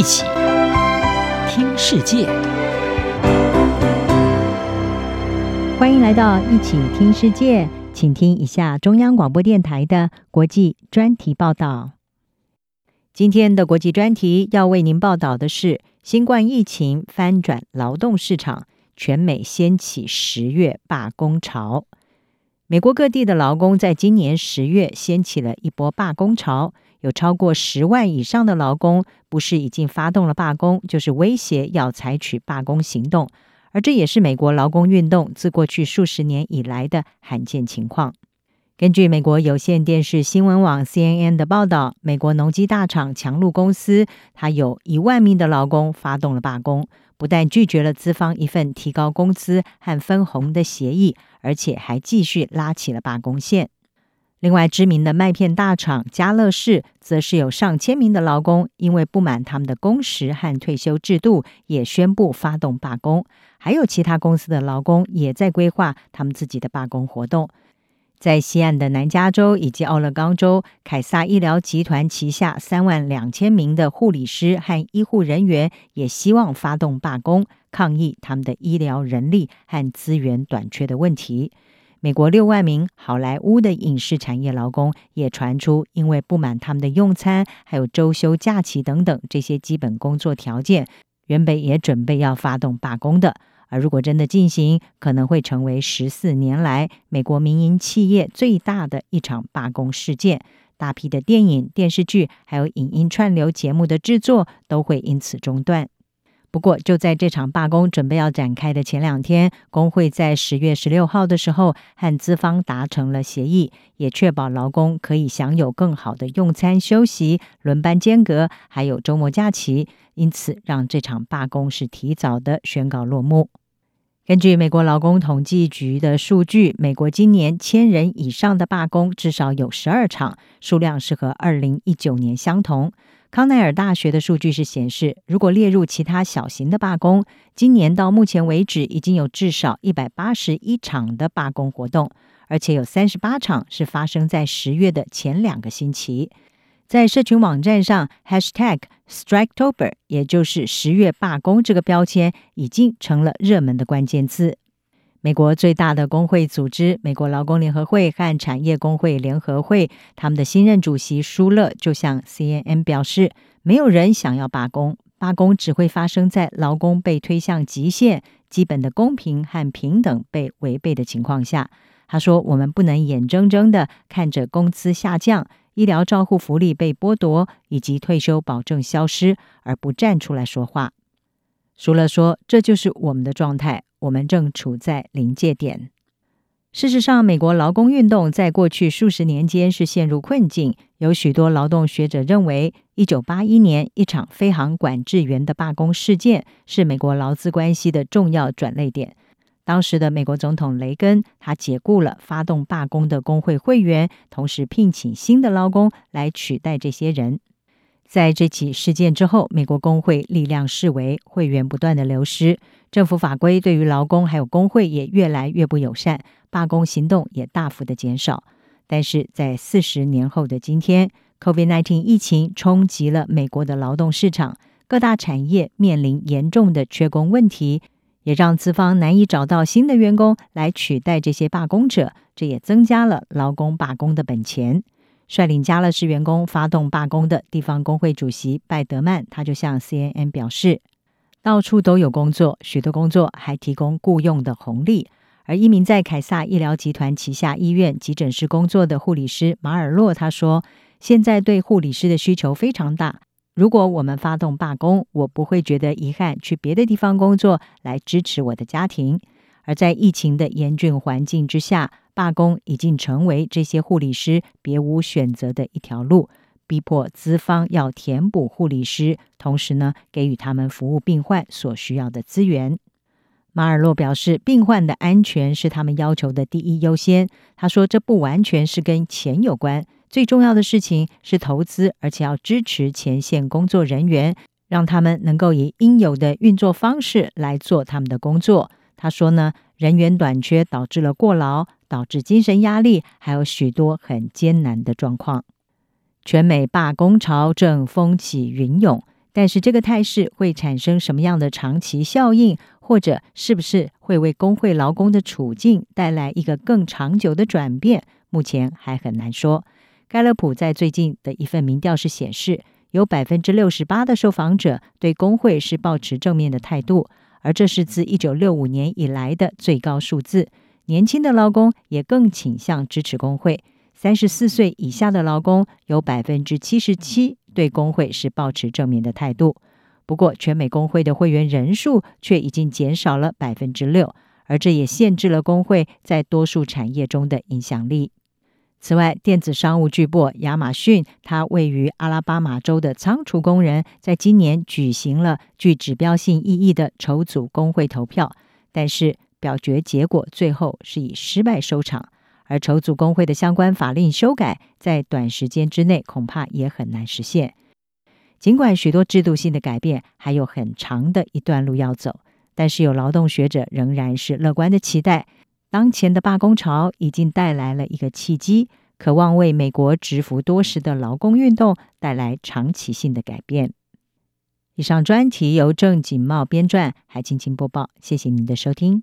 一起听世界，欢迎来到一起听世界，请听一下中央广播电台的国际专题报道。今天的国际专题要为您报道的是：新冠疫情翻转劳动市场，全美掀起十月罢工潮。美国各地的劳工在今年十月掀起了一波罢工潮，有超过十万以上的劳工不是已经发动了罢工，就是威胁要采取罢工行动，而这也是美国劳工运动自过去数十年以来的罕见情况。根据美国有线电视新闻网 CNN 的报道，美国农机大厂强路公司，它有一万名的劳工发动了罢工。不但拒绝了资方一份提高工资和分红的协议，而且还继续拉起了罢工线。另外，知名的麦片大厂家乐氏则是有上千名的劳工，因为不满他们的工时和退休制度，也宣布发动罢工。还有其他公司的劳工也在规划他们自己的罢工活动。在西岸的南加州以及奥勒冈州，凯撒医疗集团旗下三万两千名的护理师和医护人员也希望发动罢工，抗议他们的医疗人力和资源短缺的问题。美国六万名好莱坞的影视产业劳工也传出，因为不满他们的用餐、还有周休假期等等这些基本工作条件，原本也准备要发动罢工的。而如果真的进行，可能会成为十四年来美国民营企业最大的一场罢工事件。大批的电影、电视剧，还有影音串流节目的制作都会因此中断。不过，就在这场罢工准备要展开的前两天，工会在十月十六号的时候和资方达成了协议，也确保劳工可以享有更好的用餐、休息、轮班间隔，还有周末假期。因此，让这场罢工是提早的宣告落幕。根据美国劳工统计局的数据，美国今年千人以上的罢工至少有十二场，数量是和二零一九年相同。康奈尔大学的数据是显示，如果列入其他小型的罢工，今年到目前为止已经有至少一百八十一场的罢工活动，而且有三十八场是发生在十月的前两个星期。在社群网站上，#Striketober，也就是十月罢工这个标签，已经成了热门的关键字。美国最大的工会组织——美国劳工联合会和产业工会联合会，他们的新任主席舒勒就向 CNN 表示：“没有人想要罢工，罢工只会发生在劳工被推向极限、基本的公平和平等被违背的情况下。”他说：“我们不能眼睁睁地看着工资下降。”医疗照护福利被剥夺，以及退休保证消失，而不站出来说话。舒勒说：“这就是我们的状态，我们正处在临界点。”事实上，美国劳工运动在过去数十年间是陷入困境。有许多劳动学者认为，一九八一年一场飞航管制员的罢工事件是美国劳资关系的重要转捩点。当时的美国总统雷根，他解雇了发动罢工的工会会员，同时聘请新的劳工来取代这些人。在这起事件之后，美国工会力量式微，会员不断的流失，政府法规对于劳工还有工会也越来越不友善，罢工行动也大幅的减少。但是在四十年后的今天，COVID-19 疫情冲击了美国的劳动市场，各大产业面临严重的缺工问题。也让资方难以找到新的员工来取代这些罢工者，这也增加了劳工罢工的本钱。率领加勒士员工发动罢工的地方工会主席拜德曼，他就向 CNN 表示：“到处都有工作，许多工作还提供雇佣的红利。”而一名在凯撒医疗集团旗下医院急诊室工作的护理师马尔洛他说：“现在对护理师的需求非常大。”如果我们发动罢工，我不会觉得遗憾，去别的地方工作来支持我的家庭。而在疫情的严峻环境之下，罢工已经成为这些护理师别无选择的一条路，逼迫资方要填补护理师，同时呢，给予他们服务病患所需要的资源。马尔洛表示，病患的安全是他们要求的第一优先。他说，这不完全是跟钱有关。最重要的事情是投资，而且要支持前线工作人员，让他们能够以应有的运作方式来做他们的工作。他说呢，人员短缺导致了过劳，导致精神压力，还有许多很艰难的状况。全美罢工潮正风起云涌，但是这个态势会产生什么样的长期效应，或者是不是会为工会劳工的处境带来一个更长久的转变，目前还很难说。盖勒普在最近的一份民调是显示，有百分之六十八的受访者对工会是抱持正面的态度，而这是自一九六五年以来的最高数字。年轻的劳工也更倾向支持工会，三十四岁以下的劳工有百分之七十七对工会是抱持正面的态度。不过，全美工会的会员人数却已经减少了百分之六，而这也限制了工会在多数产业中的影响力。此外，电子商务巨擘亚马逊，它位于阿拉巴马州的仓储工人，在今年举行了具指标性意义的筹组工会投票，但是表决结果最后是以失败收场。而筹组工会的相关法令修改，在短时间之内恐怕也很难实现。尽管许多制度性的改变还有很长的一段路要走，但是有劳动学者仍然是乐观的期待，当前的罢工潮已经带来了一个契机，渴望为美国蛰伏多时的劳工运动带来长期性的改变。以上专题由郑锦茂编撰，还青青播报，谢谢您的收听。